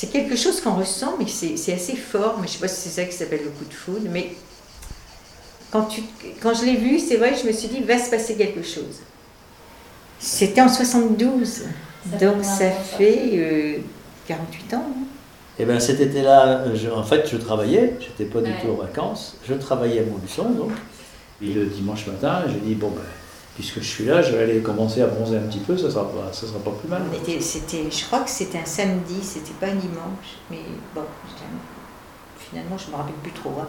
c'est quelque chose qu'on ressent, mais c'est assez fort. Mais je ne sais pas si c'est ça qui s'appelle le coup de foudre, mais quand, tu, quand je l'ai vu, c'est vrai, je me suis dit, va se passer quelque chose. C'était en 72, donc ça fait 48 euh, ans. Hein. Eh bien cet été-là, en fait, je travaillais, j'étais pas du tout en vacances, je travaillais à Montluçon, donc. Et le dimanche matin, j'ai dit, bon, ben, puisque je suis là, je vais aller commencer à bronzer un petit peu, ça sera pas, ça sera pas plus mal. C'était, je crois que c'était un samedi, c'était pas un dimanche, mais bon, finalement, je me rappelle plus trop. Hein.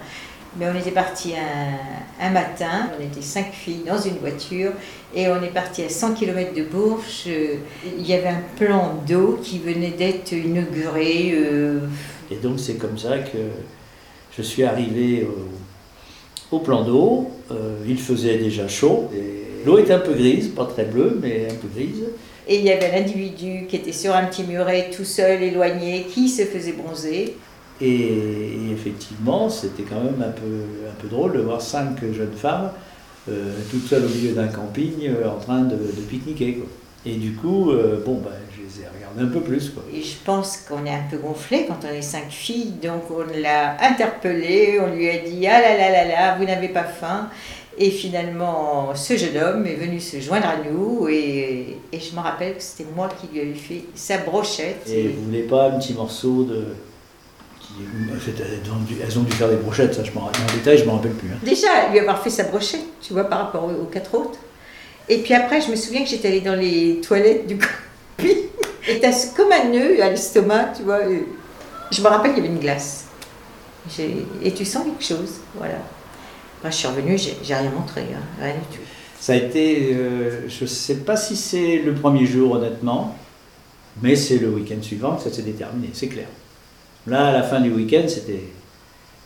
Mais on était parti un, un, matin, on était cinq filles dans une voiture et on est parti à 100 km de Bourges. Il y avait un plan d'eau qui venait d'être inauguré. Euh, et donc c'est comme ça que je suis arrivé au, plan d'eau. Euh, il faisait déjà chaud. L'eau était un peu grise, pas très bleue, mais un peu grise. Et il y avait un individu qui était sur un petit muret, tout seul, éloigné, qui se faisait bronzer. Et, effectivement, c'était quand même un peu, un peu drôle de voir cinq jeunes femmes euh, toutes seules au milieu d'un camping euh, en train de, pique-niquer. Quoi. Et du coup, euh, bon, ben, je les ai regardées un peu plus. Quoi. Et je pense qu'on est un peu gonflé quand on est cinq filles, donc on l'a interpellée, on lui a dit Ah là là là là, vous n'avez pas faim. Et finalement, ce jeune homme est venu se joindre à nous et, et je me rappelle que c'était moi qui lui avais fait sa brochette. Et, vous voulez pas un petit morceau de, elles ont dû faire des brochettes, ça, je m'en, en détail, je ne me rappelle plus. Hein. Déjà, lui avoir fait sa brochette, tu vois, par rapport aux, quatre autres. Et puis après, je me souviens que j'étais allée dans les toilettes du puis et t'as comme un nœud à l'estomac, tu vois. Je me rappelle qu'il y avait une glace. et tu sens quelque chose, voilà. Moi, je suis revenue, j'ai, rien montré, hein, rien du tout. Ça a été, euh, je ne sais pas si c'est le premier jour, honnêtement, mais c'est le week-end suivant que ça s'est déterminé, c'est clair. Là, à la fin du week-end, c'était,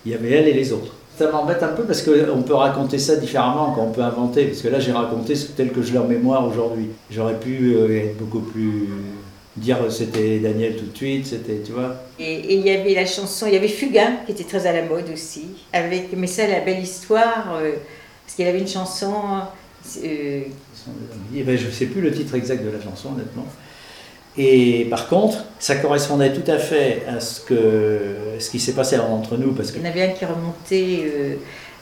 il y avait elle et les autres. Ça m'embête un peu parce qu'on peut raconter ça différemment quand on peut inventer. Parce que là, j'ai raconté tel que je l'ai en mémoire aujourd'hui. J'aurais pu euh, être beaucoup plus. Dire c'était Daniel tout de suite, c'était, tu vois. Et il y avait la chanson, il y avait Fugain qui était très à la mode aussi. Avec, mais ça, la belle histoire, euh, parce qu'il avait une chanson. Euh, eh ben, je ne sais plus le titre exact de la chanson, honnêtement. Et par contre, ça correspondait tout à fait à ce, que, ce qui s'est passé entre nous. Parce que... Il y en avait un qui remontait euh,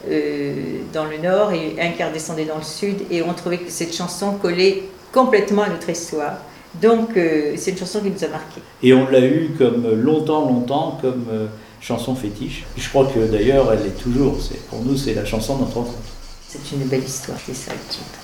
euh, dans le nord et un qui redescendait dans le sud, et on trouvait que cette chanson collait complètement à notre histoire. Donc euh, c'est une chanson qui nous a marqué. Et on l'a eu comme longtemps, longtemps, comme chanson fétiche. Je crois que d'ailleurs elle est toujours, pour nous c'est la chanson de notre rencontre. C'est une belle histoire, c'est ça le titre.